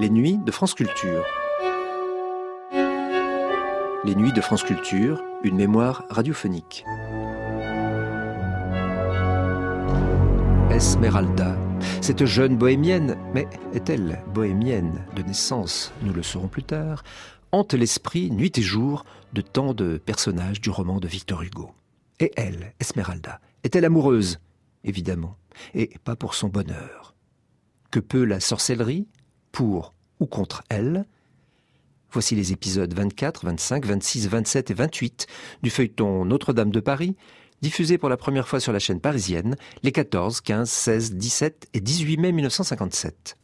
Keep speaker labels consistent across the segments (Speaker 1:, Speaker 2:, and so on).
Speaker 1: Les nuits de France Culture. Les nuits de France Culture, une mémoire radiophonique. Esmeralda, cette jeune bohémienne, mais est-elle bohémienne de naissance? Nous le saurons plus tard, hante l'esprit nuit et jour de tant de personnages du roman de Victor Hugo. Et elle, Esmeralda, est-elle amoureuse? Évidemment, et pas pour son bonheur. Que peut la sorcellerie Pour ou contre elle Voici les épisodes 24, 25, 26, 27 et 28 du feuilleton Notre-Dame de Paris, diffusé pour la première fois sur la chaîne parisienne les 14, 15, 16, 17 et 18 mai 1957.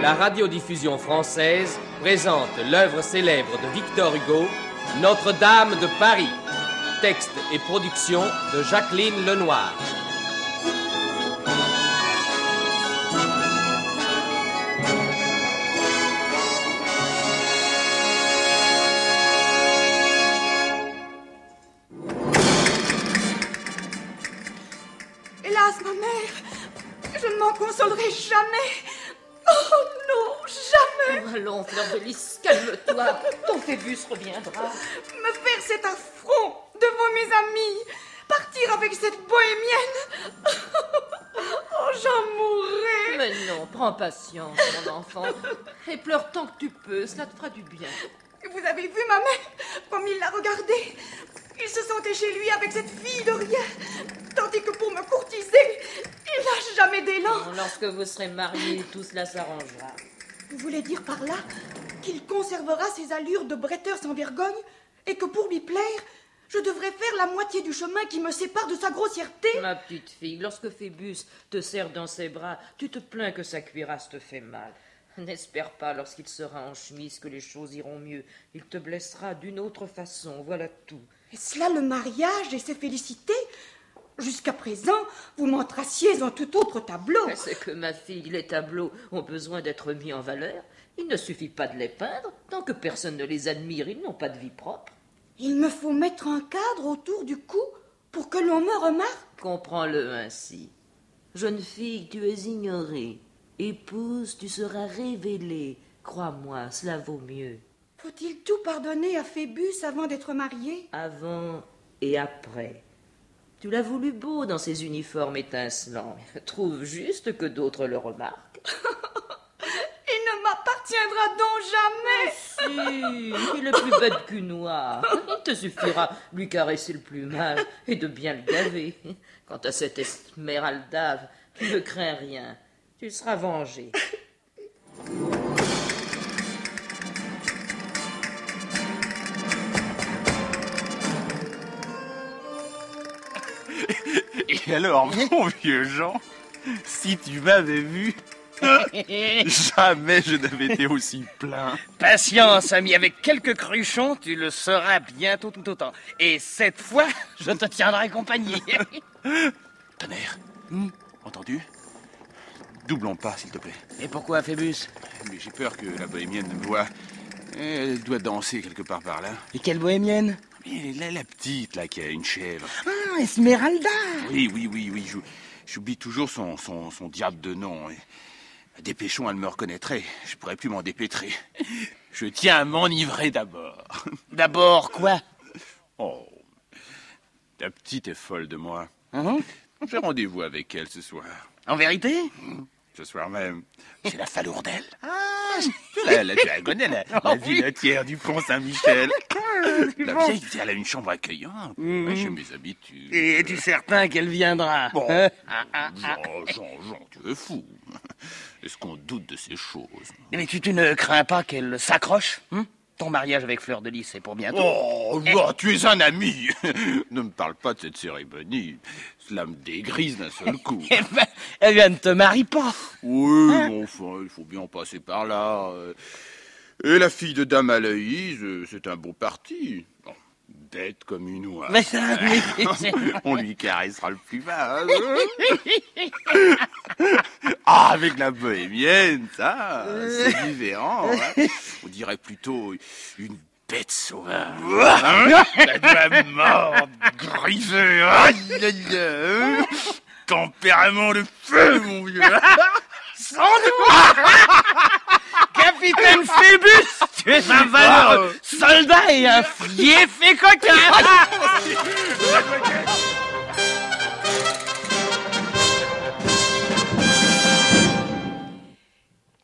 Speaker 2: La radiodiffusion française présente l'œuvre célèbre de Victor Hugo, Notre-Dame de Paris. Texte et production de Jacqueline Lenoir.
Speaker 3: Consolerai jamais. Oh non, jamais.
Speaker 4: Allons, Fleur de Lys, calme-toi. Ton Phébus reviendra.
Speaker 3: Me faire cet affront devant mes amis. Partir avec cette bohémienne. Oh, j'en mourrai.
Speaker 4: Mais non, prends patience, mon enfant. Et pleure tant que tu peux, cela te fera du bien.
Speaker 3: Vous avez vu ma mère comme il l'a regardée Il se sentait chez lui avec cette fille de rien. Tandis que pour me courtiser, il n'a jamais d'élan.
Speaker 4: Lorsque vous serez mariés, tout cela s'arrangera.
Speaker 3: Vous voulez dire par là qu'il conservera ses allures de bretteur sans vergogne et que pour lui plaire, je devrais faire la moitié du chemin qui me sépare de sa grossièreté?
Speaker 4: Ma petite fille, lorsque Phébus te serre dans ses bras, tu te plains que sa cuirasse te fait mal. N'espère pas lorsqu'il sera en chemise que les choses iront mieux. Il te blessera d'une autre façon, voilà tout.
Speaker 3: Est-ce là le mariage et ses félicités Jusqu'à présent, vous m'en traciez en tout autre tableau.
Speaker 4: C'est que ma fille, les tableaux ont besoin d'être mis en valeur. Il ne suffit pas de les peindre. Tant que personne ne les admire, ils n'ont pas de vie propre.
Speaker 3: Il me faut mettre un cadre autour du cou pour que l'on me remarque.
Speaker 4: Comprends-le ainsi. Jeune fille, tu es ignorée. Épouse, tu seras révélée. Crois-moi, cela vaut mieux.
Speaker 3: Faut-il tout pardonner à Phébus avant d'être marié?
Speaker 4: Avant et après. Tu l'as voulu beau dans ses uniformes étincelants. Trouve juste que d'autres le remarquent.
Speaker 3: Il ne m'appartiendra donc jamais.
Speaker 4: Si, il est plus bête qu'une noire. Il te suffira de lui caresser le plumage et de bien le gaver. Quant à cette Esmeralda, ne crains rien. Tu seras vengé.
Speaker 5: Et alors, mon vieux Jean, si tu m'avais vu, jamais je n'avais été aussi plein.
Speaker 6: Patience, ami, avec quelques cruchons, tu le seras bientôt tout autant. Et cette fois, je te tiendrai compagnie.
Speaker 5: Tonnerre, entendu Doublons pas, s'il te plaît.
Speaker 6: Et pourquoi, Phébus
Speaker 5: Mais j'ai peur que la bohémienne me voie. Elle doit danser quelque part par là.
Speaker 6: Et quelle bohémienne?
Speaker 5: Mais la, la petite, là, qui a une chèvre.
Speaker 6: Ah, Esmeralda
Speaker 5: Oui, oui, oui, oui. j'ou- J'oublie toujours son, son, son diable de nom. Dépêchons, elle me reconnaîtrait. Je pourrais plus m'en dépêtrer. Je tiens à m'enivrer d'abord.
Speaker 6: D'abord, quoi?
Speaker 5: Oh, la petite est folle de moi.
Speaker 6: Hein
Speaker 5: J'ai rendez-vous avec elle ce soir.
Speaker 6: En vérité?
Speaker 5: Ce soir même. C'est la falourdelle.
Speaker 6: Ah,
Speaker 5: la, la, tu la connais, la, la vinotière du pont Saint-Michel. La vieille, elle a une chambre accueillante. Ouais, J'ai mes habitudes.
Speaker 6: Et es-tu certain qu'elle viendra?
Speaker 5: Bon.
Speaker 6: hein?
Speaker 5: Jean, Jean, Jean, tu es fou. Est-ce qu'on doute de ces choses?
Speaker 6: Mais tu, tu ne crains pas qu'elle s'accroche hein? Ton mariage avec Fleur de Lys, c'est pour bientôt.
Speaker 5: Oh, bah, tu es un ami. ne me parle pas de cette cérémonie. Cela me dégrise d'un seul coup.
Speaker 6: Eh ben, elle vient ne te marie pas.
Speaker 5: Oui, mais enfin, il faut bien en passer par là. Et la fille de Dame Aloïse, euh, c'est un beau parti. Bête comme une oie.
Speaker 6: Mais ça, mais-
Speaker 5: On lui caressera le plus bas. ah, avec la bohémienne, ça, c'est différent. hein. On dirait plutôt une bête sauvage. Hein La doigt mort, griffée. Tempérament de feu, mon vieux.
Speaker 6: Sans doute Capitaine Phébus, tu es un valeureux soldat et un fief et coquin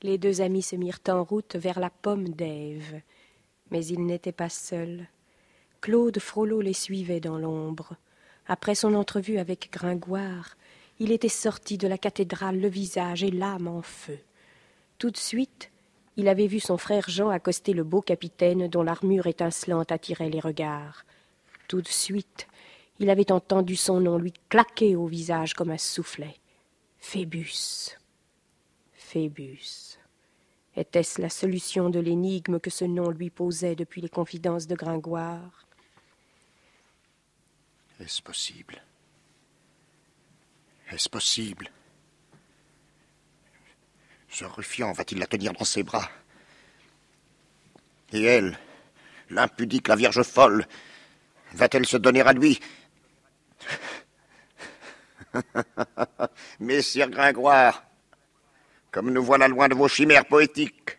Speaker 7: Les deux amis se mirent en route vers la pomme d'Ève. Mais ils n'étaient pas seuls. Claude Frollo les suivait dans l'ombre. Après son entrevue avec Gringoire, il était sorti de la cathédrale le visage et l'âme en feu. Tout de suite, il avait vu son frère Jean accoster le beau capitaine dont l'armure étincelante attirait les regards. Tout de suite, il avait entendu son nom lui claquer au visage comme un soufflet. Phébus. Phébus. Était-ce la solution de l'énigme que ce nom lui posait depuis les confidences de Gringoire?
Speaker 8: Est-ce possible? Est-ce possible? Ce ruffian va-t-il la tenir dans ses bras Et elle, l'impudique, la vierge folle, va-t-elle se donner à lui Messire Gringoire, comme nous voilà loin de vos chimères poétiques.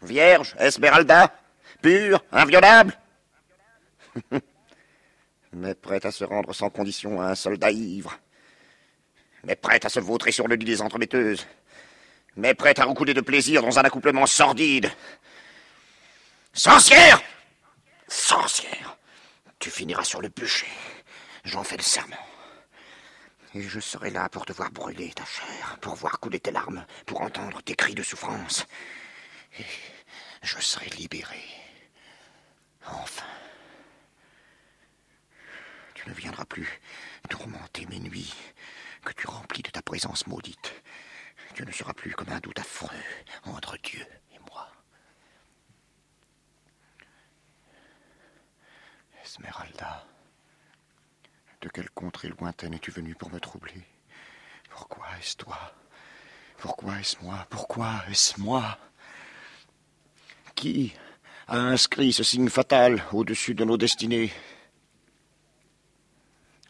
Speaker 8: Vierge, Esmeralda, pure, inviolable Mais prête à se rendre sans condition à un soldat ivre. Mais prête à se vautrer sur le lit des entremetteuses. Mais prête à recouler de plaisir dans un accouplement sordide. Sorcière Sorcière Tu finiras sur le bûcher. J'en fais le serment. Et je serai là pour te voir brûler ta chair, pour voir couler tes larmes, pour entendre tes cris de souffrance. Et je serai libéré. Enfin. Ne viendras plus tourmenter mes nuits que tu remplis de ta présence maudite. Tu ne seras plus comme un doute affreux entre Dieu et moi. Esmeralda. De quelle contrée lointaine es-tu venue pour me troubler? Pourquoi est-ce toi? Pourquoi est-ce moi? Pourquoi est-ce moi? Qui a inscrit ce signe fatal au-dessus de nos destinées?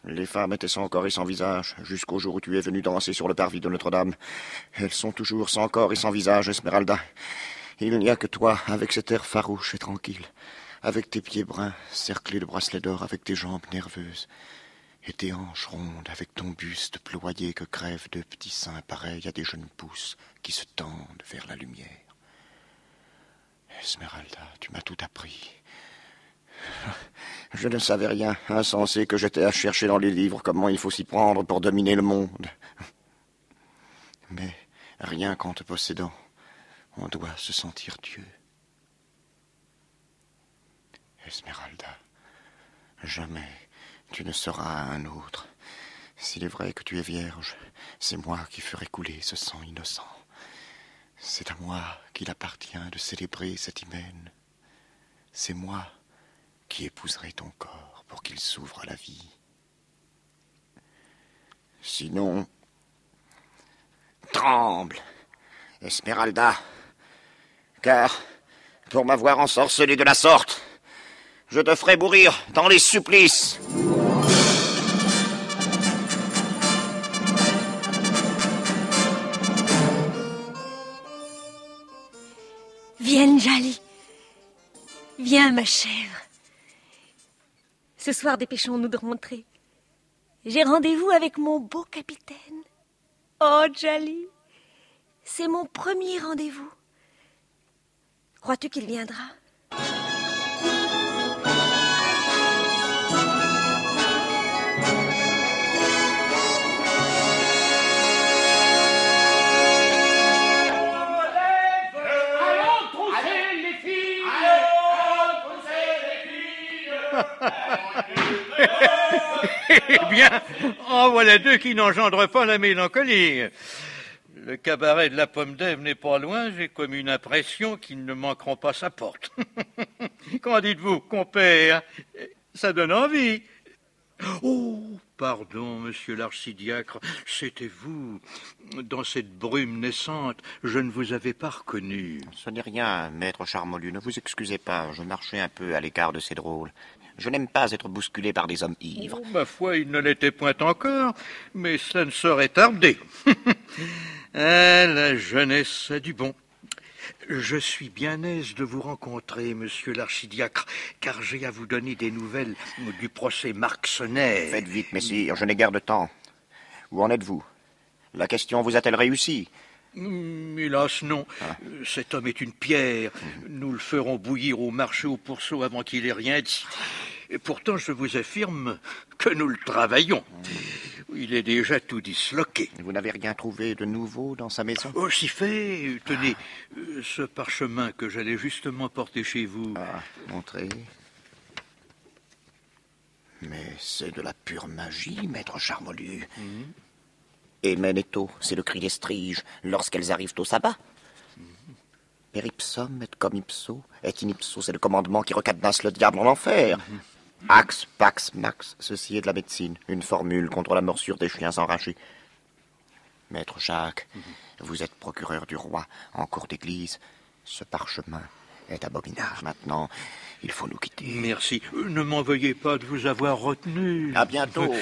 Speaker 8: Les femmes étaient sans corps et sans visage, jusqu'au jour où tu es venu danser sur le parvis de Notre-Dame. Elles sont toujours sans corps et sans visage, Esmeralda. Il n'y a que toi, avec cet air farouche et tranquille, avec tes pieds bruns, cerclés de bracelets d'or, avec tes jambes nerveuses, et tes hanches rondes avec ton buste ployé que crèvent de petits seins pareils à des jeunes pousses qui se tendent vers la lumière. Esmeralda, tu m'as tout appris. Je ne savais rien, insensé que j'étais à chercher dans les livres comment il faut s'y prendre pour dominer le monde. Mais rien qu'en te possédant, on doit se sentir Dieu. Esmeralda, jamais tu ne seras un autre. S'il est vrai que tu es vierge, c'est moi qui ferai couler ce sang innocent. C'est à moi qu'il appartient de célébrer cet hymen. C'est moi qui épouserai ton corps pour qu'il s'ouvre à la vie. Sinon, tremble, Esmeralda, car pour m'avoir ensorcelé de la sorte, je te ferai mourir dans les supplices.
Speaker 9: Viens, Jali. Viens, ma chèvre. Ce soir, dépêchons-nous de rentrer. J'ai rendez-vous avec mon beau capitaine. Oh, Jali, c'est mon premier rendez-vous. Crois-tu qu'il viendra
Speaker 10: eh bien, en voilà deux qui n'engendrent pas la mélancolie. Le cabaret de la pomme d'Ève n'est pas loin, j'ai comme une impression qu'ils ne manqueront pas sa porte. Qu'en dites-vous, compère? Ça donne envie. Oh, pardon, monsieur l'archidiacre, c'était vous. Dans cette brume naissante, je ne vous avais pas reconnu.
Speaker 8: Ce n'est rien, maître Charmolue, ne vous excusez pas, je marchais un peu à l'écart de ces drôles. Je n'aime pas être bousculé par des hommes ivres.
Speaker 10: Oh, ma foi, il ne l'était point encore, mais cela ne saurait tarder. ah, la jeunesse a du bon. Je suis bien aise de vous rencontrer, monsieur l'archidiacre, car j'ai à vous donner des nouvelles du procès Marxonnet.
Speaker 8: Faites vite, messire, je n'ai guère de temps. Où en êtes-vous? La question vous a-t-elle réussi?
Speaker 10: Hélas, non.
Speaker 8: Ah.
Speaker 10: Cet homme est une pierre. Nous le ferons bouillir au marché au pourceau avant qu'il ait rien dit. Et pourtant, je vous affirme que nous le travaillons. Il est déjà tout disloqué.
Speaker 8: Vous n'avez rien trouvé de nouveau dans sa maison?
Speaker 10: Oh, si fait. Tenez, euh, ce parchemin que j'allais justement porter chez vous.
Speaker 8: Ah, montrez. Mais c'est de la pure magie, maître Charmolu. Et Menetto, c'est le cri des striges lorsqu'elles arrivent au sabbat. Per ipsum et comme ipso, et in ipso, c'est le commandement qui recadenasse le diable en enfer. Ax, pax, max, ceci est de la médecine, une formule contre la morsure des chiens enragés. Maître Jacques, vous êtes procureur du roi en cour d'église. Ce parchemin est abominable. Maintenant, il faut nous quitter.
Speaker 10: Merci. Euh, Ne m'en veuillez pas de vous avoir retenu.
Speaker 8: À bientôt.
Speaker 10: Euh,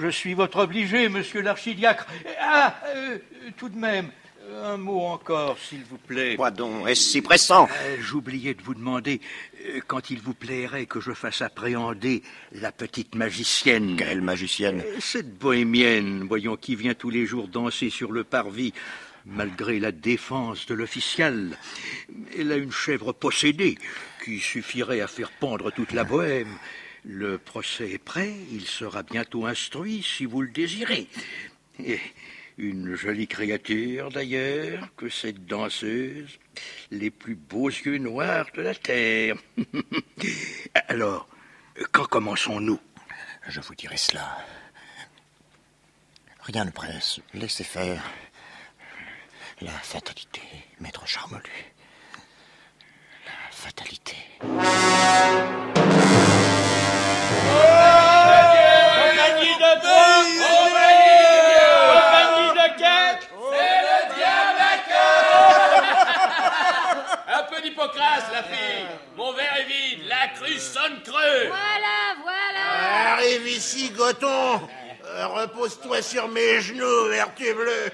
Speaker 10: Je suis votre obligé, monsieur l'archidiacre. Ah, euh, tout de même, un mot encore, s'il vous plaît.
Speaker 8: Quoi donc Est-ce si pressant
Speaker 10: Euh, J'oubliais de vous demander euh, quand il vous plairait que je fasse appréhender la petite magicienne.
Speaker 8: Quelle magicienne
Speaker 10: Euh, Cette bohémienne, voyons, qui vient tous les jours danser sur le parvis, malgré la défense de l'official. Elle a une chèvre possédée qui suffirait à faire pendre toute la bohème. Le procès est prêt, il sera bientôt instruit si vous le désirez. Et une jolie créature d'ailleurs que cette danseuse, les plus beaux yeux noirs de la terre. Alors, quand commençons-nous?
Speaker 8: Je vous dirai cela. Rien ne presse. Laissez faire. La fatalité, maître Charmelu. La fatalité.
Speaker 6: Compagnie de Troyes, compagnie de quête,
Speaker 2: C'est le diable à Un peu d'hypocrase, la fille. Mon verre est vide, la cruche sonne creux.
Speaker 9: Voilà, voilà.
Speaker 5: Arrive ici, Goton. Euh, Repose-toi sur mes genoux, vertu bleue.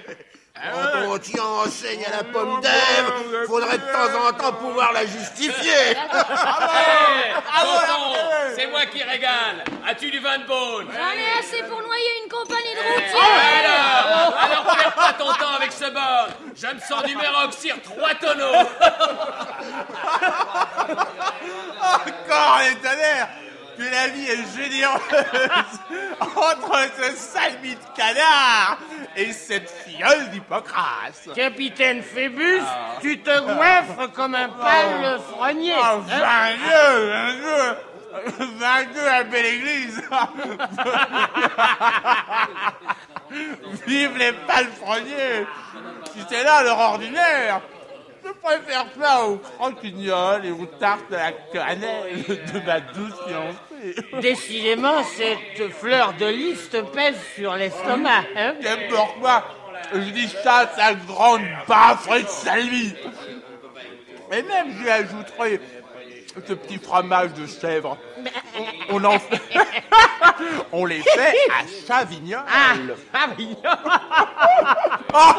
Speaker 5: Quand on t'y enseigne à la pomme d'Ève, faudrait de temps en temps pouvoir la justifier.
Speaker 2: C'est moi qui régale. As-tu du vin de Beaune
Speaker 9: J'en ai assez pour noyer une compagnie de routiers.
Speaker 2: Alors, alors perds pas ton temps avec ce bord. Je me sens du méroxyre trois tonneaux.
Speaker 5: Encore les tonnerres que la vie est généreuse entre ce sale de canard et cette filleule d'Hippocrate.
Speaker 6: Capitaine Phébus, tu te goinfres comme un pâle frognier.
Speaker 5: Oh,
Speaker 6: hein
Speaker 5: 22, 22, 22 à belle église. Vive les palefreniers. Si c'est là leur ordinaire, je préfère ça aux croquignoles et aux tartes à la cannelle de ma douce fiancée.
Speaker 6: Décidément, cette fleur de lys te pèse sur l'estomac. Hein
Speaker 5: N'importe quoi, je dis ça, sa grande baffe de salvie. Et même, j'y ajouterai ce petit fromage de chèvre. On, on en fait... on les fait à Chavignol.
Speaker 6: Ah, pavillon
Speaker 5: Oh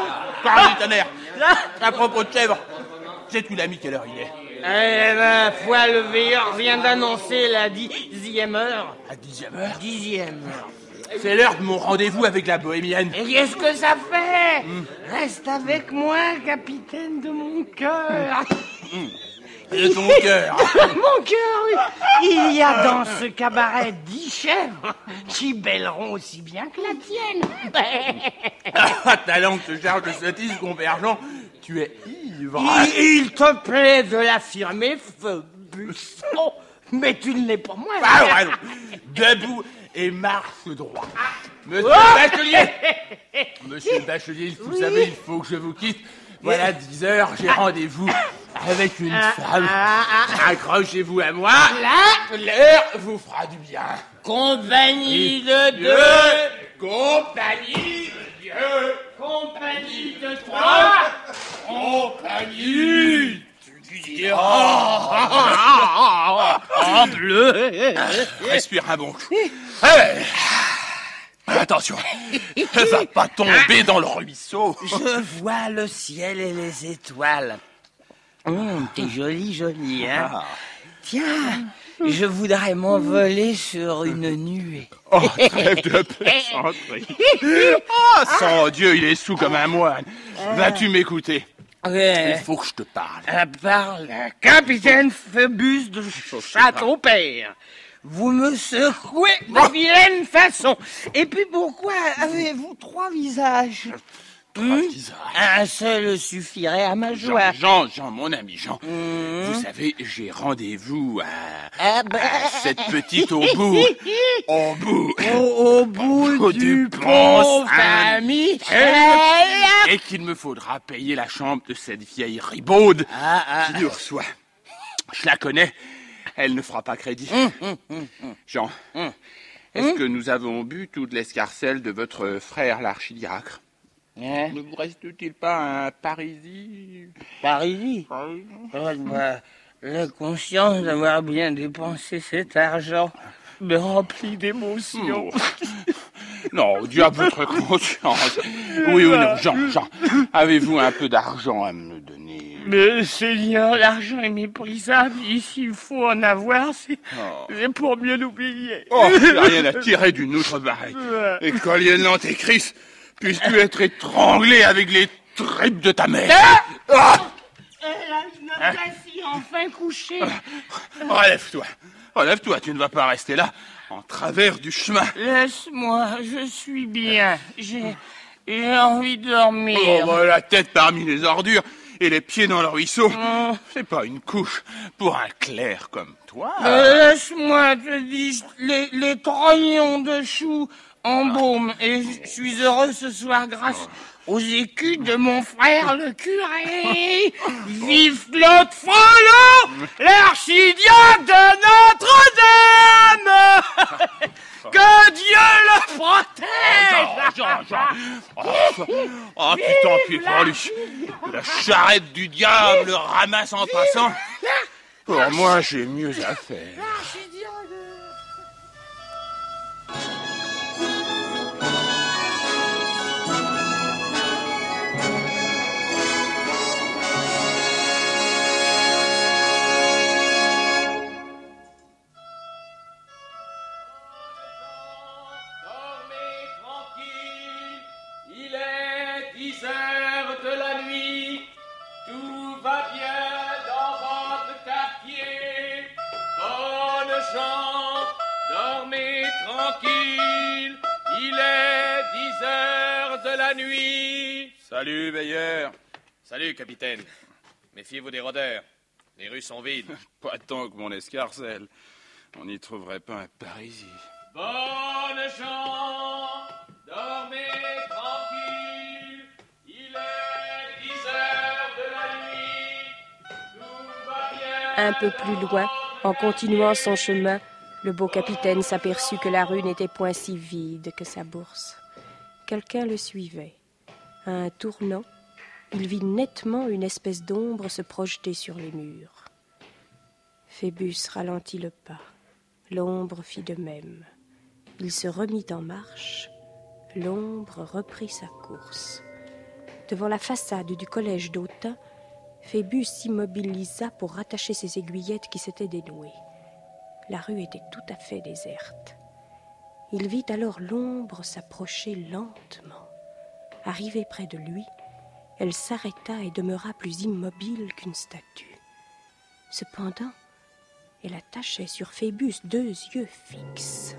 Speaker 5: Parle du tonnerre À propos de chèvre, sais-tu l'ami quelle heure il est
Speaker 6: Eh ben, foi le veilleur vient d'annoncer la dixième heure.
Speaker 5: À dixième heure
Speaker 6: Dixième heure.
Speaker 5: C'est l'heure de mon rendez-vous avec la bohémienne.
Speaker 6: Et qu'est-ce que ça fait Reste avec moi, capitaine de mon cœur.
Speaker 5: Et ton cœur
Speaker 6: Mon cœur, oui. Il y a dans ce cabaret dix chèvres qui bêleront aussi bien que la tienne.
Speaker 5: Ah, ta langue se charge de sottises, convergent. Tu es ivre.
Speaker 6: Il, il te plaît de l'affirmer, Phobus. Oh, mais tu ne l'es pas moins.
Speaker 5: Ah, ouais, non. Debout et marche droit. Monsieur
Speaker 6: Oh
Speaker 5: Bachelier Monsieur Bachelier, vous savez, il faut que je vous quitte. Voilà, 10 heures, j'ai rendez-vous avec une
Speaker 6: Ah,
Speaker 5: femme.
Speaker 6: ah, ah.
Speaker 5: Accrochez-vous à moi. L'air vous fera du bien.
Speaker 6: compagnie de
Speaker 5: Dieu,
Speaker 6: deux,
Speaker 5: compagnie de Dieu,
Speaker 6: compagnie de trois.
Speaker 5: compagnie.
Speaker 6: Oh, oh, bleu
Speaker 5: Respire un bon coup. Allez. Attention, ne va pas tomber dans le ruisseau.
Speaker 6: Je vois le ciel et les étoiles. Hum, T'es joli, joli, hein
Speaker 5: Ah.
Speaker 6: Tiens, je voudrais m'envoler sur une nuée.
Speaker 5: Oh, trêve de plaisanterie. Oh, sans Dieu, il est sous comme un moine. Vas-tu m'écouter?
Speaker 6: Ouais.
Speaker 5: Il faut que je te parle.
Speaker 6: À part le capitaine Phoebus de Château-Père. Vous me secouez de vilaine façon. Et puis pourquoi avez-vous trois visages Hmm Un seul suffirait à ma
Speaker 5: Jean,
Speaker 6: joie.
Speaker 5: Jean, Jean, mon ami Jean. Vous savez, j'ai rendez-vous à,
Speaker 6: Ah bah.
Speaker 5: à cette petite au bout. Au bout.
Speaker 6: Au, au bout du
Speaker 5: du
Speaker 6: pont,
Speaker 5: pont
Speaker 6: ami.
Speaker 5: Et qu'il me faudra payer la chambre de cette vieille ribaude
Speaker 6: Ah, ah.
Speaker 5: qui nous reçoit. Je la connais. Elle ne fera pas crédit.
Speaker 6: Hum,
Speaker 5: Jean, est-ce que nous avons bu toute l'escarcelle de votre frère l'archidiacre?
Speaker 6: Hein
Speaker 5: Ne vous reste-t-il pas un parisis
Speaker 6: Parisis Oh, bah, La conscience d'avoir bien dépensé cet argent me remplit d'émotion.
Speaker 5: Non, Dieu a votre conscience. Oui ou non, Jean, Jean, avez-vous un peu d'argent à me donner?
Speaker 6: Mais Seigneur, l'argent est méprisable. Ici, il faut en avoir. C'est
Speaker 5: Oh.
Speaker 6: pour mieux l'oublier.
Speaker 5: Oh, rien à tirer d'une pareille. Et collier de l'antéchrist, puisses-tu être étranglé avec les tripes de ta mère Ah
Speaker 6: La si enfin couché.
Speaker 5: Relève-toi, relève-toi, tu ne vas pas rester là, en travers du chemin.
Speaker 6: Laisse-moi, je suis bien. J'ai j'ai envie de dormir.
Speaker 5: Oh, bah, la tête parmi les ordures et les pieds dans le ruisseau, c'est pas une couche pour un clerc comme toi.
Speaker 6: Euh, Laisse-moi, te dis, les, les trognons de choux en baume. Et je suis heureux ce soir grâce aux écus de mon frère le curé. Vive Claude Frollo, l'archidiacre de Notre-Dame Que Dieu le protège.
Speaker 5: Oh, oh, putain, puis pour lui. La charrette du diable le ramasse en passant. Pour moi, j'ai mieux à faire. Salut, veilleur.
Speaker 2: Salut, capitaine. Méfiez-vous des rôdeurs. Les rues sont vides.
Speaker 5: Pas tant que mon escarcelle. On n'y trouverait pas un parisis.
Speaker 2: Bonnes gens, dormez tranquille, il est 10 heures de la nuit, tout va bien.
Speaker 7: Un peu plus loin, en continuant son chemin, le beau capitaine s'aperçut que la rue n'était point si vide que sa bourse. Quelqu'un le suivait. À un tournant, il vit nettement une espèce d'ombre se projeter sur les murs. Phébus ralentit le pas. L'ombre fit de même. Il se remit en marche. L'ombre reprit sa course. Devant la façade du collège d'Autun, Phébus s'immobilisa pour rattacher ses aiguillettes qui s'étaient dénouées. La rue était tout à fait déserte. Il vit alors l'ombre s'approcher lentement. Arrivée près de lui, elle s'arrêta et demeura plus immobile qu'une statue. Cependant, elle attachait sur Phébus deux yeux fixes,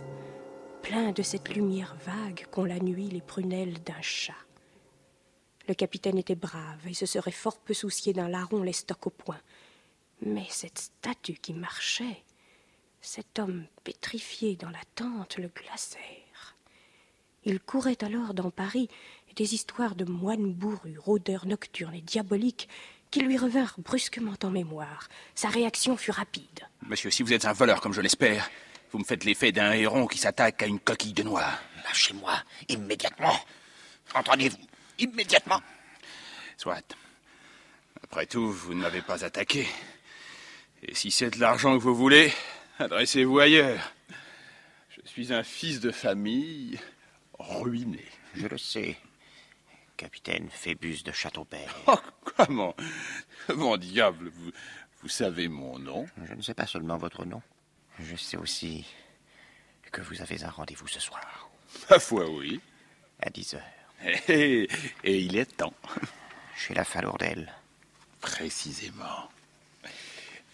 Speaker 7: pleins de cette lumière vague qu'ont la nuit les prunelles d'un chat. Le capitaine était brave et se serait fort peu soucié d'un larron l'estoc au poing. Mais cette statue qui marchait, cet homme pétrifié dans la tente le glacèrent. Il courait alors dans Paris des histoires de moines bourrus, rôdeurs nocturnes et diaboliques qui lui revinrent brusquement en mémoire. Sa réaction fut rapide.
Speaker 5: Monsieur, si vous êtes un voleur comme je l'espère, vous me faites l'effet d'un héron qui s'attaque à une coquille de noix.
Speaker 8: Lâchez-moi, immédiatement. Entendez-vous Immédiatement.
Speaker 5: Soit. Après tout, vous ne m'avez pas attaqué. Et si c'est de l'argent que vous voulez, adressez-vous ailleurs. Je suis un fils de famille ruiné.
Speaker 8: Je le sais. Capitaine Phébus de Châteaupert.
Speaker 5: Oh, comment? Mon diable, vous, vous savez mon nom
Speaker 8: Je ne sais pas seulement votre nom. Je sais aussi que vous avez un rendez-vous ce soir.
Speaker 5: Ma foi, oui.
Speaker 8: À 10 heures.
Speaker 5: Et, et il est temps.
Speaker 8: Chez la Falourdelle.
Speaker 5: Précisément.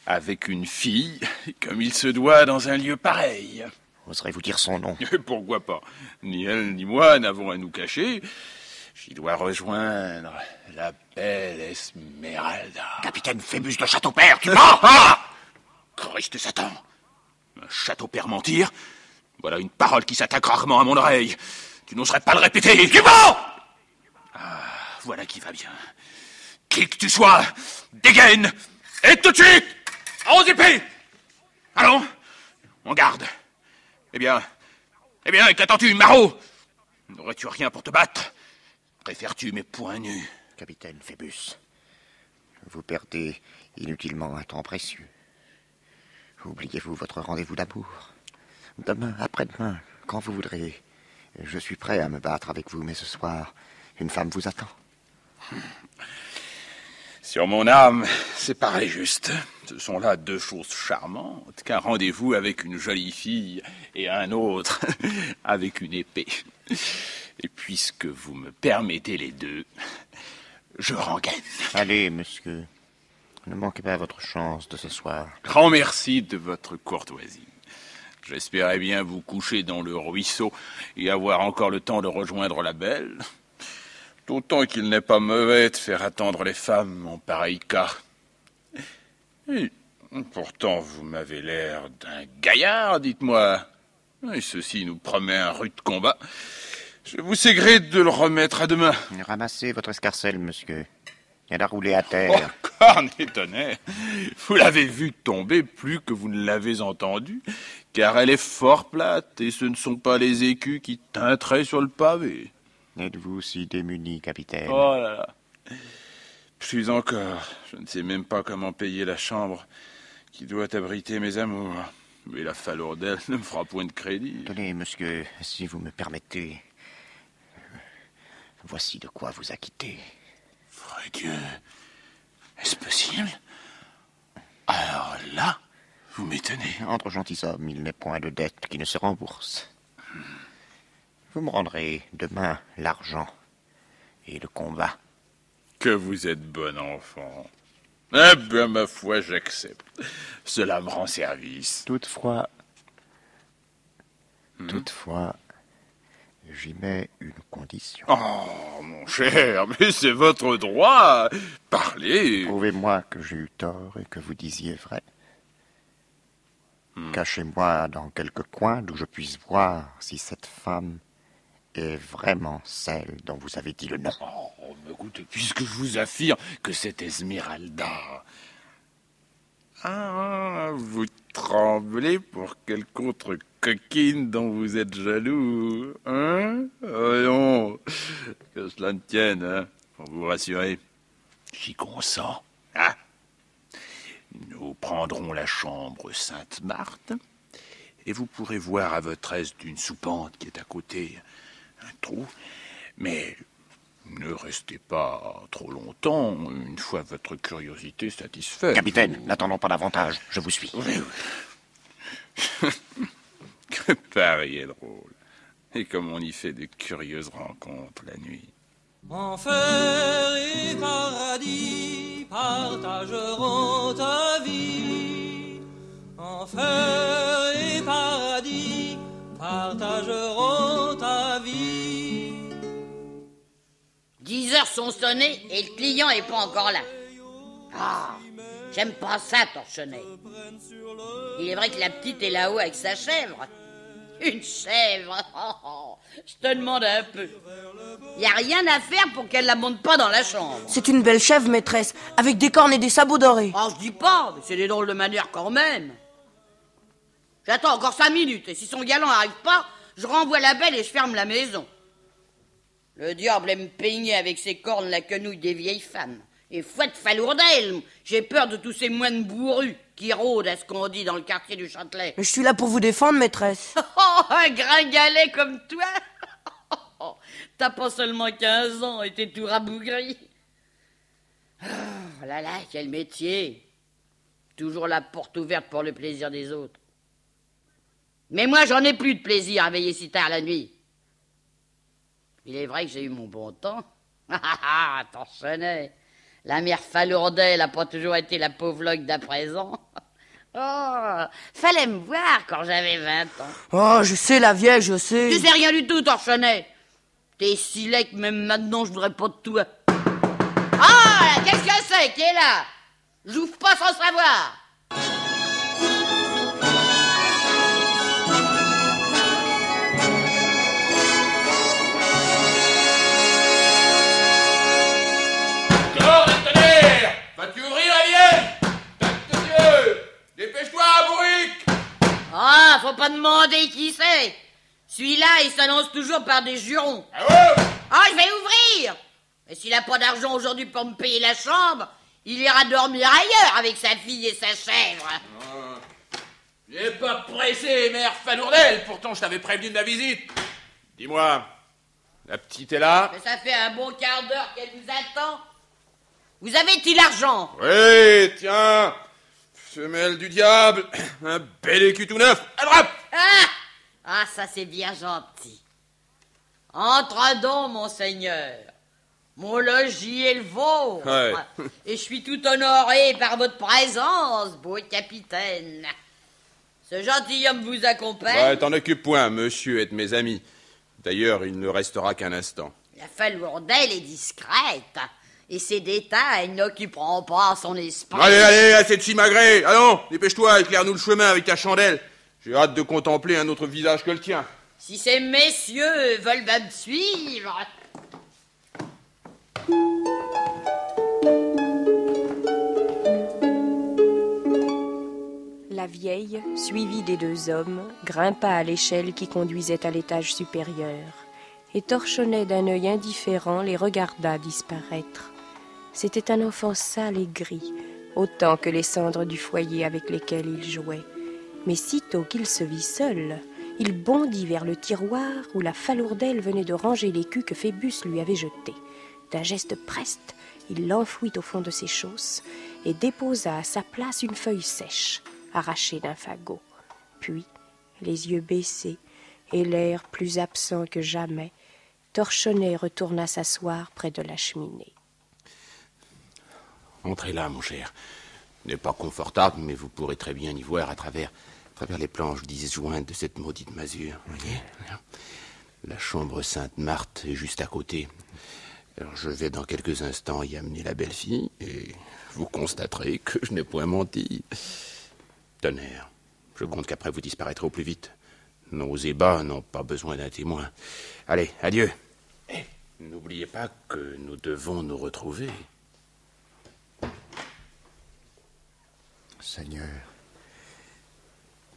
Speaker 5: Avec une fille, comme il se doit dans un lieu pareil.
Speaker 8: Oserez-vous dire son nom?
Speaker 5: Pourquoi pas? Ni elle ni moi n'avons à nous cacher. J'y dois rejoindre la belle Esmeralda.
Speaker 8: Capitaine Phébus de Châteaupert, tu mens
Speaker 5: Ah Christ Satan Un Châteaupert mentir Voilà une parole qui s'attaque rarement à mon oreille. Tu n'oserais pas le répéter. Tu mens Ah, voilà qui va bien. Qui que tu sois, dégaine Et tout de suite Aux épées Allons On garde Eh bien, eh bien, qu'attends-tu, Marot N'aurais-tu rien pour te battre Préfères-tu mes poings nus
Speaker 8: Capitaine Phébus, vous perdez inutilement un temps précieux. Oubliez-vous votre rendez-vous d'amour? Demain, après-demain, quand vous voudrez, je suis prêt à me battre avec vous, mais ce soir, une femme vous attend.
Speaker 5: Sur mon âme, c'est pareil juste. Ce sont là deux choses charmantes qu'un rendez-vous avec une jolie fille et un autre avec une épée. Et puisque vous me permettez les deux, je rengaine.
Speaker 8: Allez, monsieur. Ne manquez pas votre chance de ce soir.
Speaker 5: Grand merci de votre courtoisie. J'espérais bien vous coucher dans le ruisseau et avoir encore le temps de rejoindre la belle. D'autant qu'il n'est pas mauvais de faire attendre les femmes en pareil cas. Et pourtant, vous m'avez l'air d'un gaillard, dites-moi. Et ceci nous promet un rude combat. Je vous sais gré de le remettre à demain.
Speaker 8: Ramassez votre escarcelle, monsieur. Et la rouler à terre.
Speaker 5: Oh, corne étonné. Vous l'avez vue tomber plus que vous ne l'avez entendue, car elle est fort plate, et ce ne sont pas les écus qui teinteraient sur le pavé.
Speaker 8: Êtes-vous si démuni, capitaine?
Speaker 5: Oh là là. Plus encore, je ne sais même pas comment payer la chambre qui doit abriter mes amours. Mais la falourdelle ne me fera point de crédit.
Speaker 8: Tenez, monsieur, si vous me permettez. Voici de quoi vous acquitter.
Speaker 5: Vrai Dieu, est-ce possible? Alors là, vous m'étonnez.
Speaker 8: Entre gentilshommes, il n'est point de dette qui ne se rembourse. Vous me rendrez demain l'argent et le combat.
Speaker 5: Que vous êtes bon enfant. Eh bien, ma foi, j'accepte. Cela me rend service.
Speaker 8: Toutefois. Toutefois, j'y mets une condition.
Speaker 5: Oh, mon cher, mais c'est votre droit. Parlez.
Speaker 8: Prouvez-moi que j'ai eu tort et que vous disiez vrai. Cachez-moi dans quelque coin d'où je puisse voir si cette femme est vraiment celle dont vous avez dit le nom.
Speaker 5: Oh, mais écoutez, puisque je vous affirme que c'est Esmeralda. Ah, vous tremblez pour quelque autre coquine dont vous êtes jaloux, hein? Voyons, que cela ne tienne, hein, pour vous rassurer. J'y consens, hein Nous prendrons la chambre Sainte-Marthe, et vous pourrez voir à votre aise d'une soupente qui est à côté un trou, mais ne restez pas trop longtemps, une fois votre curiosité satisfaite.
Speaker 8: Capitaine, n'attendons pas davantage, je vous suis.
Speaker 5: Oui, oui. que Paris est drôle. Et comme on y fait de curieuses rencontres la nuit.
Speaker 11: Enfer et paradis partageront ta vie. Enfer et paradis partageront ta vie.
Speaker 12: Dix heures sont sonnées et le client est pas encore là. Ah, j'aime pas ça, Torchenet. Il est vrai que la petite est là-haut avec sa chèvre. Une chèvre oh, oh, Je te demande un peu. Y a rien à faire pour qu'elle la monte pas dans la chambre.
Speaker 13: C'est une belle chèvre, maîtresse, avec des cornes et des sabots dorés.
Speaker 12: Oh, je dis pas, mais c'est des drôles de manière quand même. J'attends encore cinq minutes, et si son galant arrive pas, je renvoie la belle et je ferme la maison. Le diable aime peigner avec ses cornes la quenouille des vieilles femmes. Et fouette falourdel, j'ai peur de tous ces moines bourrus qui rôdent à ce qu'on dit dans le quartier du Châtelet.
Speaker 13: Mais je suis là pour vous défendre, maîtresse.
Speaker 12: Oh, un gringalet comme toi T'as pas seulement 15 ans et t'es tout rabougri. Oh là là, quel métier Toujours la porte ouverte pour le plaisir des autres. Mais moi, j'en ai plus de plaisir à veiller si tard la nuit. Il est vrai que j'ai eu mon bon temps. Ah ah, torchonnet. La mère Falourdet n'a pas toujours été la pauvlogue d'à présent. Oh, fallait me voir quand j'avais 20 ans.
Speaker 13: Oh, je sais, la vieille, je sais.
Speaker 12: Tu sais rien du tout, torchonnet. T'es si laid que même maintenant, je voudrais pas de toi. Ah, qu'est-ce que c'est qui est là? J'ouvre pas sans savoir. Ah, faut pas demander qui c'est. Celui-là, il s'annonce toujours par des jurons. Ah, je vais ouvrir. Mais s'il a pas d'argent aujourd'hui pour me payer la chambre, il ira dormir ailleurs avec sa fille et sa chèvre.
Speaker 14: J'ai pas pressé, mère Fanourdel, pourtant je t'avais prévenu de ma visite. Dis-moi, la petite est là?
Speaker 12: Mais ça fait un bon quart d'heure qu'elle nous attend. Vous avez-il l'argent?
Speaker 14: Oui, tiens Femelle du diable, un bel écu tout neuf, attrape
Speaker 12: Ah Ah, ça c'est bien gentil. Entre donc, monseigneur. Mon logis est le vôtre.
Speaker 14: Ouais.
Speaker 12: Et je suis tout honoré par votre présence, beau capitaine. Ce gentilhomme vous accompagne.
Speaker 14: Ouais, t'en occupe point, monsieur est de mes amis. D'ailleurs, il ne restera qu'un instant.
Speaker 12: La falourdelle est discrète. Et ces détails n'occuperont pas son esprit.
Speaker 14: Allez, allez, assez de chimagré Allons, dépêche-toi, éclaire-nous le chemin avec ta chandelle. J'ai hâte de contempler un autre visage que le tien.
Speaker 12: Si ces messieurs veulent me suivre.
Speaker 7: La vieille, suivie des deux hommes, grimpa à l'échelle qui conduisait à l'étage supérieur, et Torchonnet d'un œil indifférent les regarda disparaître. C'était un enfant sale et gris, autant que les cendres du foyer avec lesquelles il jouait. Mais sitôt qu'il se vit seul, il bondit vers le tiroir où la falourdelle venait de ranger l'écu que Phébus lui avait jeté. D'un geste preste, il l'enfouit au fond de ses chausses et déposa à sa place une feuille sèche, arrachée d'un fagot. Puis, les yeux baissés et l'air plus absent que jamais, Torchonnet retourna s'asseoir près de la cheminée.
Speaker 15: Entrez là, mon cher. N'est pas confortable, mais vous pourrez très bien y voir à travers, à travers les planches disjointes de cette maudite masure. voyez La chambre Sainte-Marthe est juste à côté. Alors je vais dans quelques instants y amener la belle-fille, et vous constaterez que je n'ai point menti. Tonnerre, je compte qu'après vous disparaîtrez au plus vite. Nos ébats n'ont pas besoin d'un témoin. Allez, adieu. Et n'oubliez pas que nous devons nous retrouver.
Speaker 8: Seigneur,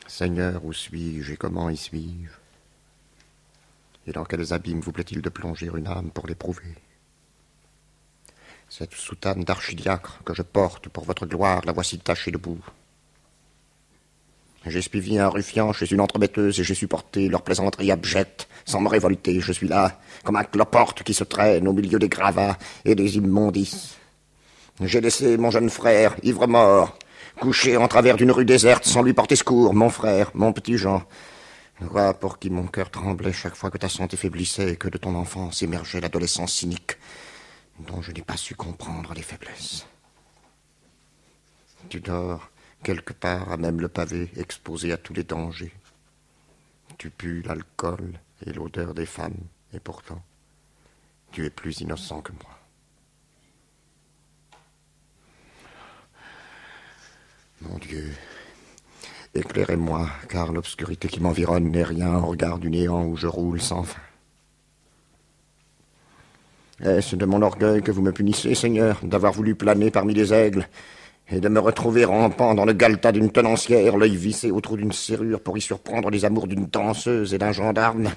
Speaker 8: Seigneur, où suis-je et comment y suis-je? Et dans quels abîmes vous plaît-il de plonger une âme pour l'éprouver? Cette soutane d'archidiacre que je porte pour votre gloire, la voici tachée de boue. J'ai suivi un ruffian chez une entremetteuse et j'ai supporté leur plaisanterie abjecte sans me révolter. Je suis là, comme un cloporte qui se traîne au milieu des gravats et des immondices. J'ai laissé mon jeune frère, ivre mort, couché en travers d'une rue déserte sans lui porter secours, mon frère, mon petit Jean. Toi pour qui mon cœur tremblait chaque fois que ta santé faiblissait et que de ton enfance émergeait l'adolescence cynique dont je n'ai pas su comprendre les faiblesses. Tu dors quelque part à même le pavé, exposé à tous les dangers. Tu pues l'alcool et l'odeur des femmes, et pourtant, tu es plus innocent que moi. Mon Dieu, éclairez-moi, car l'obscurité qui m'environne n'est rien au regard du néant où je roule sans fin. Est-ce de mon orgueil que vous me punissez, Seigneur, d'avoir voulu planer parmi les aigles et de me retrouver rampant dans le galetas d'une tenancière, l'œil vissé au trou d'une serrure pour y surprendre les amours d'une danseuse et d'un gendarme?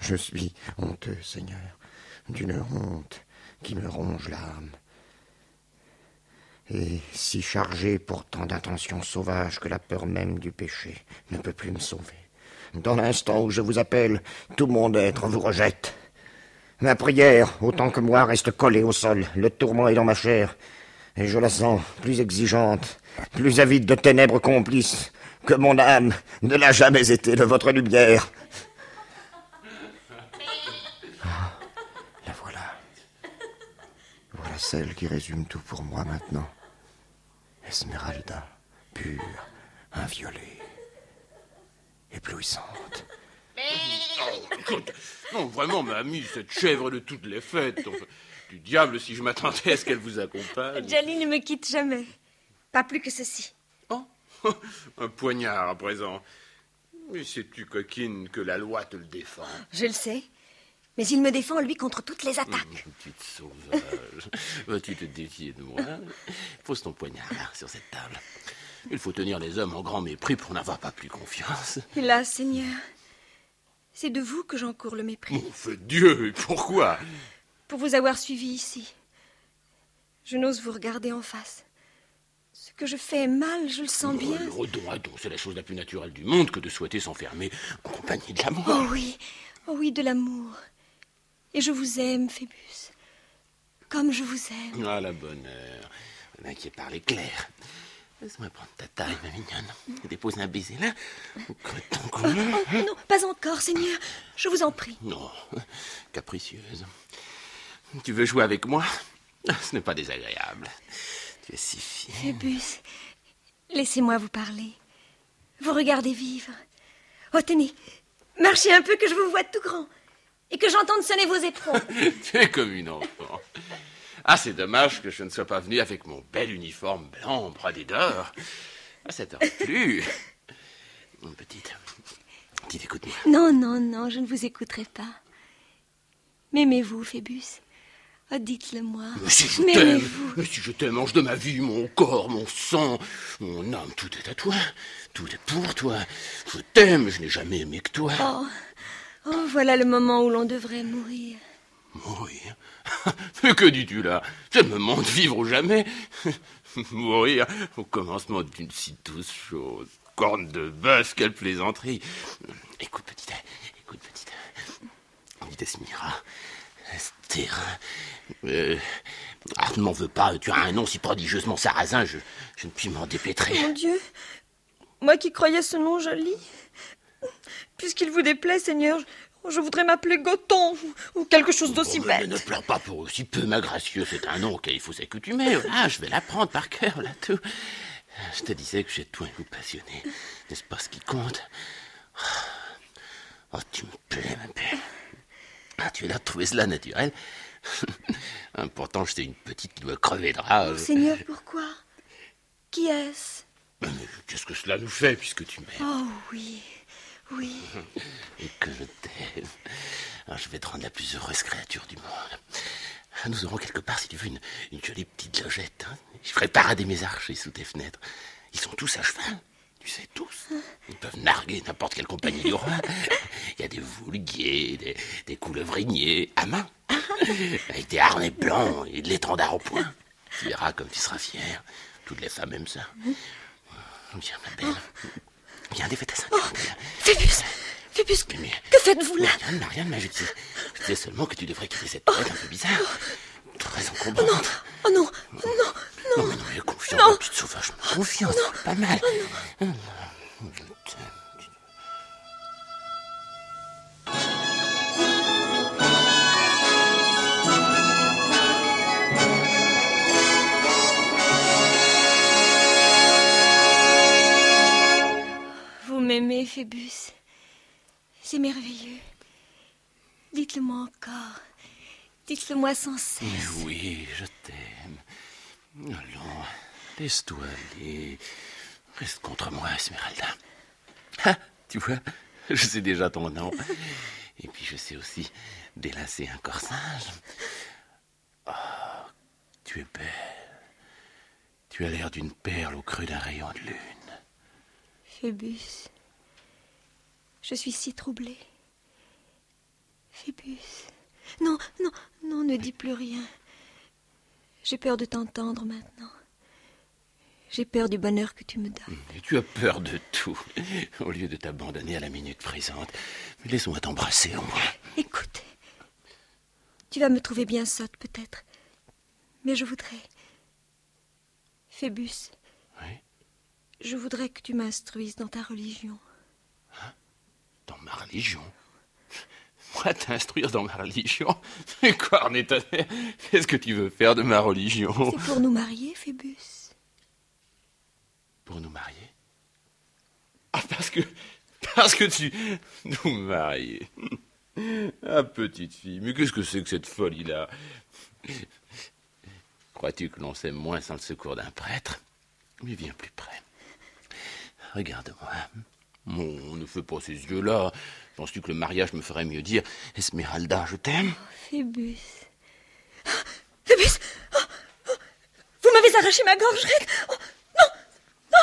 Speaker 8: Je suis honteux, Seigneur, d'une honte qui me ronge l'âme. Et si chargé pourtant d'intentions sauvages que la peur même du péché ne peut plus me sauver. Dans l'instant où je vous appelle, tout mon être vous rejette. Ma prière, autant que moi, reste collée au sol, le tourment est dans ma chair, et je la sens plus exigeante, plus avide de ténèbres complices, que mon âme ne l'a jamais été de votre lumière. Ah, la voilà. Voilà celle qui résume tout pour moi maintenant. Esmeralda, pure, inviolée, éblouissante.
Speaker 15: Oh, écoute, non, vraiment, ma amie, cette chèvre de toutes les fêtes. enfin, du diable si je m'attendais à ce qu'elle vous accompagne.
Speaker 16: Jolly ne me quitte jamais. Pas plus que ceci.
Speaker 15: Un poignard à présent. Mais sais-tu, coquine, que la loi te le défend?
Speaker 16: Je le sais. Mais il me défend, lui, contre toutes les attaques.
Speaker 15: Petite sauvage, vas-tu te défier de moi Pose ton poignard là, sur cette table. Il faut tenir les hommes en grand mépris pour n'avoir pas plus confiance.
Speaker 16: Hélas, Seigneur, c'est de vous que j'encours le mépris.
Speaker 15: Mon feu de Dieu, pourquoi
Speaker 16: Pour vous avoir suivi ici. Je n'ose vous regarder en face. Ce que je fais est mal, je le sens bien.
Speaker 15: Oh, Redon, redon, c'est la chose la plus naturelle du monde que de souhaiter s'enfermer en compagnie de l'amour.
Speaker 16: Oh oui, oh oui, de l'amour. Et je vous aime, Phébus. Comme je vous aime.
Speaker 15: Ah, la bonne heure. Là qui est par l'éclair. Laisse-moi prendre ta taille, ma mignonne. Dépose un baiser là. au ton cou.
Speaker 16: Oh, non, pas encore, Seigneur. Je vous en prie.
Speaker 15: Non, capricieuse. Tu veux jouer avec moi? Ce n'est pas désagréable. Tu es si fine.
Speaker 16: Phébus, laissez-moi vous parler. Vous regardez vivre. Oh, tenez, marchez un peu que je vous vois tout grand. Et que j'entende sonner vos éperons.
Speaker 15: tu es comme une enfant. Ah, c'est dommage que je ne sois pas venu avec mon bel uniforme blanc brodé d'or. Ah, ça t'aurait plu. Mon petite, petite, écoute-moi.
Speaker 16: Non, non, non, je ne vous écouterai pas. M'aimez-vous, Phébus? Oh, dites-le-moi.
Speaker 15: Mais si je t'aime, mais si je t'aime, ange de ma vie, mon corps, mon sang, mon âme, tout est à toi. Tout est pour toi. Je t'aime, je n'ai jamais aimé que toi.
Speaker 16: Oh, oh, voilà le moment où l'on devrait mourir.
Speaker 15: Mourir Mais que dis-tu là? C'est le moment de vivre ou jamais. Mourir au commencement d'une si douce chose. Corne de bœuf, quelle plaisanterie. Écoute, petite, écoute, petite. Petite Esmira, Esther. Euh, ah, ne m'en veux pas, tu as un nom si prodigieusement sarrasin, je, je ne puis m'en dépêtrer.
Speaker 16: Mon Dieu, moi qui croyais ce nom joli. Puisqu'il vous déplaît, Seigneur, je voudrais m'appeler Goton ou, quelque chose d'aussi
Speaker 15: Oh, mais
Speaker 16: bête.
Speaker 15: Ne pleure pas pour aussi peu, ma gracieux, c'est un nom auquel il faut s'accoutumer. Ah, je vais l'apprendre par cœur, là, tout. Je te disais que j'ai toi un goût passionné. N'est-ce pas ce qui compte? Oh, tu me plais, ma belle. Ah, tu as l'air de trouver cela naturel. Pourtant, j'étais une petite qui doit crever de rage.
Speaker 16: Seigneur, pourquoi? Qui est-ce?
Speaker 15: Mais Qu'est-ce que cela nous fait, puisque tu m'aimes?
Speaker 16: Oh oui, oui.
Speaker 15: et que je t'aime. Alors, je vais te rendre la plus heureuse créature du monde. Nous aurons quelque part, si tu veux, une, une jolie petite logette. hein. Je ferai parader mes archers sous tes fenêtres. Ils sont tous à cheval. Tu sais, tous. Ils peuvent narguer n'importe quelle compagnie du roi. Il y a des voulguiers, des, des coulevriniers à main. Avec des harnais blancs et de l'étendard au poing. Tu verras comme tu seras fier. Toutes les femmes aiment ça. Viens, ma belle. Viens, défais ta ceinture.
Speaker 16: Phébus Phébus,
Speaker 15: Mais-
Speaker 16: que faites-vous là?
Speaker 15: Marianne, Marianne, mais je te, je te dis seulement que tu devrais quitter cette tête un peu bizarre. Très encombrante.
Speaker 16: Oh non, non,
Speaker 15: Non, mais non, mais confiance,
Speaker 16: Non.
Speaker 15: petite sauvage. Confiance, pas mal.
Speaker 16: Vous m'aimez, Phébus. C'est merveilleux. Dites-le-moi encore. Dites-le-moi sans cesse.
Speaker 15: Mais oui, je t'aime. Allons, laisse-toi aller. Reste contre moi, Esmeralda. Ah, tu vois, je sais déjà ton nom. Et puis je sais aussi délacer un corsage. Oh, tu es belle. Tu as l'air d'une perle au creux d'un rayon de lune.
Speaker 16: Phébus. Je suis si troublée. Phébus. Non, non, non, ne dis plus rien. J'ai peur de t'entendre maintenant. J'ai peur du bonheur que tu me donnes.
Speaker 15: Et tu as peur de tout, au lieu de t'abandonner à la minute présente. Laisse-moi t'embrasser au moins.
Speaker 16: Écoute, tu vas me trouver bien sotte peut-être, mais je voudrais... Phébus.
Speaker 15: Oui
Speaker 16: Je voudrais que tu m'instruises dans ta religion.
Speaker 15: Dans ma religion Moi, t'instruire dans ma religion Mais cornétonnaire, qu'est-ce que tu veux faire de ma religion?
Speaker 16: C'est pour nous marier, Phébus.
Speaker 15: Pour nous marier? Ah, parce que. Parce que tu. Nous marier. Ah, petite fille, mais qu'est-ce que c'est que cette folie-là? Crois-tu que l'on s'aime moins sans le secours d'un prêtre? Mais viens plus près. Regarde-moi. Bon, ne fais pas ces yeux-là. Penses-tu que le mariage me ferait mieux dire Esmeralda, je t'aime?
Speaker 16: Phébus. Phébus. Oh, oh, Vous m'avez arraché ma gorgerette. Oh, Non Non.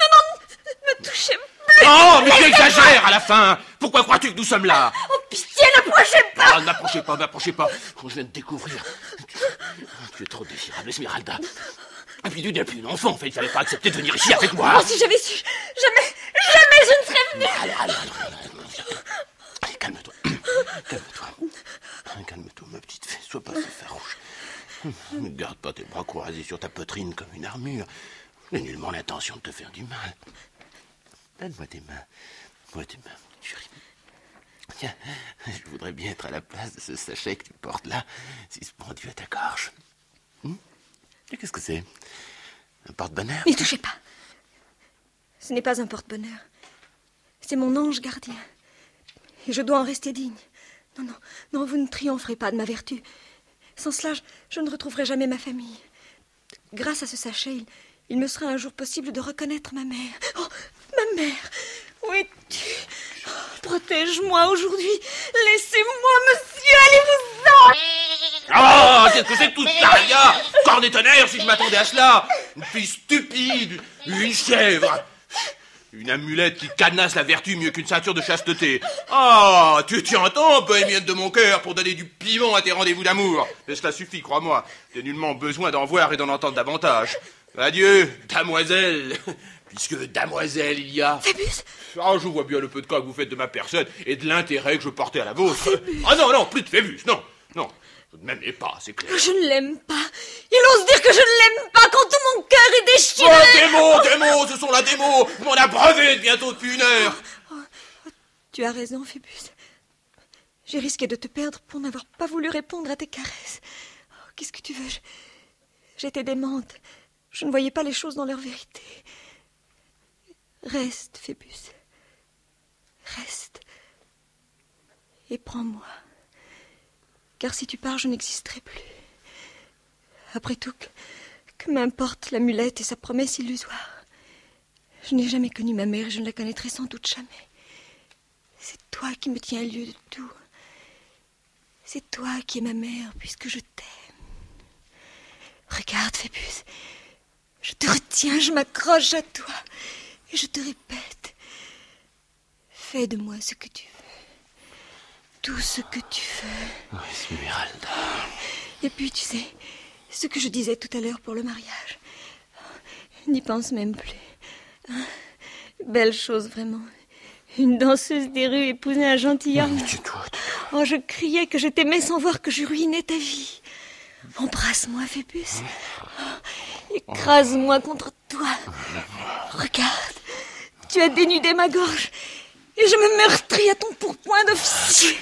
Speaker 16: Non, non Ne touchez plus.
Speaker 15: Oh, mais tu exagères à la fin. Pourquoi crois-tu que nous sommes là?
Speaker 16: Oh, pitié, n'approchez pas.
Speaker 15: Ah, n'approchez pas, n'approchez pas. Je viens de découvrir. Tu, tu es trop désirable, Esmeralda. Et puis tu n'es plus une enfant, en fait, il fallait pas accepter de venir ici avec moi.
Speaker 16: Oh, si j'avais su Jamais Jamais je ne serais venue
Speaker 15: Allez, allez, calme-toi. Calme-toi. Calme-toi, ma petite fille, sois pas si farouche. Ne garde pas tes bras croisés sur ta poitrine comme une armure. Je n'ai nullement l'intention de te faire du mal. Donne-moi tes mains. Donne-moi tes mains, chérie. Tiens, je voudrais bien être à la place de ce sachet que tu portes là, suspendu à ta gorge. Hum? Qu'est-ce que c'est? Un porte-bonheur?
Speaker 16: N'y touchez pas Ce n'est pas un porte-bonheur. C'est mon ange gardien. Et je dois en rester digne. Non, non, non, vous ne triompherez pas de ma vertu. Sans cela, je, ne retrouverai jamais ma famille. Grâce à ce sachet, il, me sera un jour possible de reconnaître ma mère. Oh, ma mère Où es-tu? Oh, Protège-moi aujourd'hui. Laissez-moi, monsieur, allez-vous-en
Speaker 15: Oh, qu'est-ce que c'est que tout ça, Lia Corne et si je m'attendais à cela Une fille stupide, une chèvre Une amulette qui cadenasse la vertu mieux qu'une ceinture de chasteté. Ah, tu t'y entends, bohémienne de mon cœur, pour donner du piment à tes rendez-vous d'amour. Mais cela suffit, crois-moi. T'as nullement besoin d'en voir et d'en entendre davantage. Adieu, damoiselle Puisque damoiselle il y a...
Speaker 16: Phébus
Speaker 15: Ah, je vois bien le peu de cas que vous faites de ma personne et de l'intérêt que je portais à la vôtre. Ah non, non, plus de Phébus, non, non. Je ne m'aimais pas, c'est clair.
Speaker 16: Je ne l'aime pas. Il ose dire que je ne l'aime pas quand tout mon cœur est déchiré.
Speaker 15: Oh, des mots, des mots, ce sont là des mots. Vous m'en abreuvez bientôt depuis une heure.
Speaker 16: Tu as raison, Phébus. J'ai risqué de te perdre pour n'avoir pas voulu répondre à tes caresses. Oh, Qu'est-ce que tu veux? Je- J'étais démente. Je ne voyais pas les choses dans leur vérité. Reste, Phébus. Reste. Et prends-moi. Car si tu pars, je n'existerai plus. Après tout, que, m'importe l'amulette et sa promesse illusoire. Je n'ai jamais connu ma mère et je ne la connaîtrai sans doute jamais. C'est toi qui me tiens lieu de tout. C'est toi qui es ma mère puisque je t'aime. Regarde, Phébus. Je te retiens, je m'accroche à toi. Et je te répète. Fais de moi ce que tu veux. Tout ce que tu veux.
Speaker 15: Oh, Esmeralda.
Speaker 16: Et puis, tu sais, ce que je disais tout à l'heure pour le mariage. N'y pense même plus. Hein, Belle chose, vraiment. Une danseuse des rues épouser un gentilhomme. Oh, je criais que je t'aimais sans voir que je ruinais ta vie. Embrasse-moi, Phébus. Oh, Écrase-moi contre toi. Regarde, tu as dénudé ma gorge. Et je me meurtris à ton pourpoint d'officier.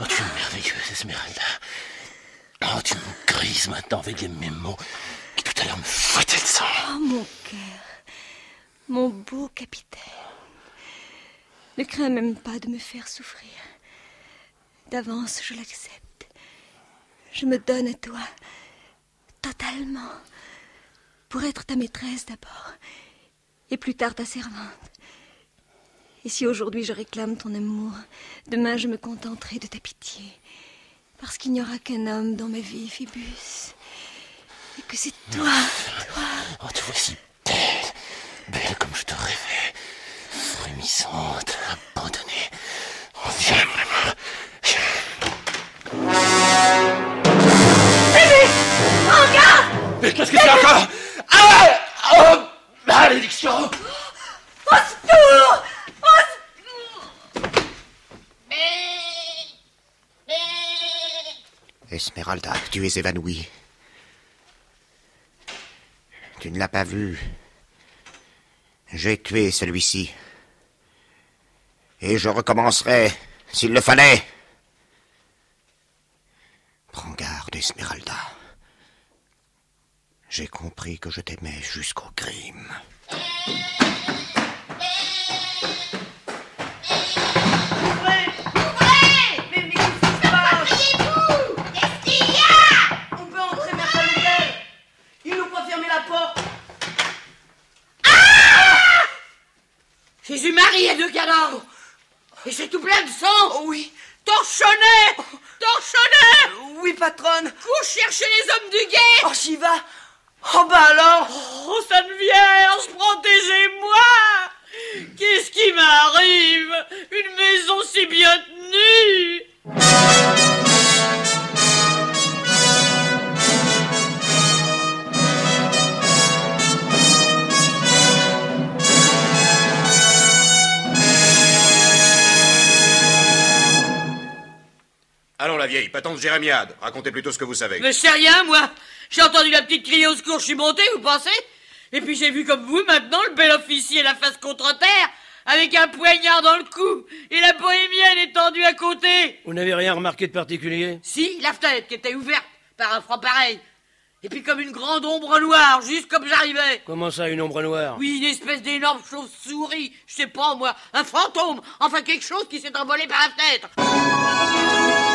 Speaker 15: Oh, tu es merveilleuse, Esmeralda. Oh, tu me grises maintenant avec les mêmes mots qui tout à l'heure me fouettaient le sang.
Speaker 16: Oh, mon cœur, mon beau capitaine. Ne crains même pas de me faire souffrir. D'avance, je l'accepte. Je me donne à toi, totalement, pour être ta maîtresse d'abord, et plus tard ta servante. Et si aujourd'hui je réclame ton amour, demain je me contenterai de ta pitié, parce qu'il n'y aura qu'un homme dans ma vie, Phébus, et que c'est toi, toi.
Speaker 15: Oh, te voici belle, belle comme je te rêvais, frémissante, abandonnée. Oh, viens, vraiment.
Speaker 16: Phébus Regarde
Speaker 15: Mais qu'est-ce que c'est encore? Ah Oh
Speaker 16: Attention
Speaker 8: Esmeralda, tu es évanouie. Tu ne l'as pas vu. J'ai tué celui-ci. Et je recommencerai s'il le fallait. Prends garde, Esmeralda. J'ai compris que je t'aimais jusqu'au crime.
Speaker 17: Jésus-Marie et deux cadavres Et c'est tout plein de sang.
Speaker 16: Oui.
Speaker 17: Torchonnet Torchonnet
Speaker 16: Oui, patronne.
Speaker 17: Cours chercher les hommes du guet.
Speaker 16: Oh, j'y va Oh, bah alors.
Speaker 12: Oh, Sainte Vierge, protégez-moi. Qu'est-ce qui m'arrive? Une maison si bien tenue
Speaker 5: Allons, la vieille, pas tant de jérémiade. Racontez plutôt ce que vous savez.
Speaker 12: Mais c'est rien, moi J'ai entendu la petite crier au secours, je suis monté, vous pensez? Et puis j'ai vu comme vous, maintenant, le bel officier la face contre terre, avec un poignard dans le cou, et la bohémienne étendue à côté
Speaker 6: Vous n'avez rien remarqué de particulier?
Speaker 12: Si, la fenêtre qui était ouverte par un franc pareil. Et puis comme une grande ombre noire, juste comme j'arrivais.
Speaker 6: Comment ça, une ombre noire?
Speaker 12: Oui, une espèce d'énorme chauve-souris, je sais pas moi, un fantôme, enfin quelque chose qui s'est envolé par la fenêtre.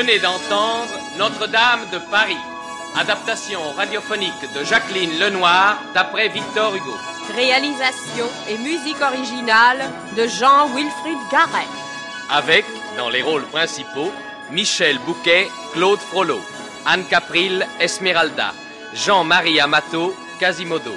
Speaker 2: Venez d'entendre Notre-Dame de Paris, adaptation radiophonique de Jacqueline Lenoir d'après Victor Hugo.
Speaker 7: Réalisation et musique originale de Jean-Wilfried Garret.
Speaker 2: Avec, dans les rôles principaux, Michel Bouquet, Claude Frollo, Anne Capril, Esmeralda, Jean-Marie Amato, Quasimodo,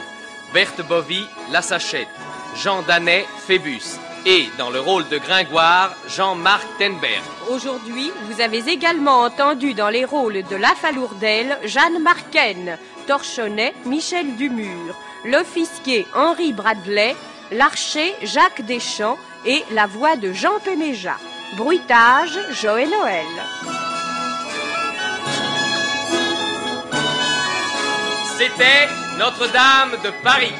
Speaker 2: Berthe Bovy, La Sachette, Jean Danet, Phébus, et, dans le rôle de Gringoire, Jean-Marc Tenberg.
Speaker 7: Aujourd'hui, vous avez également entendu dans les rôles de La Falourdel, Jeanne Marquen, Torchonnet, Michel Dumur, l'officier Henri Bradley, l'archer Jacques Deschamps et la voix de Jean Péméja. Bruitage, Joël Noël.
Speaker 2: C'était Notre-Dame de Paris.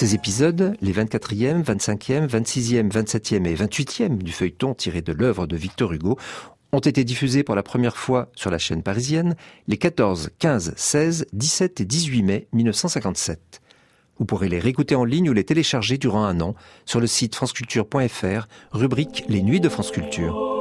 Speaker 1: Ces épisodes, les 24e, 25e, 26e, 27e et 28e du feuilleton tiré de l'œuvre de Victor Hugo, ont été diffusés pour la première fois sur la chaîne parisienne les 14, 15, 16, 17 et 18 mai 1957. Vous pourrez les réécouter en ligne ou les télécharger durant un an sur le site franceculture.fr, rubrique Les Nuits de France Culture.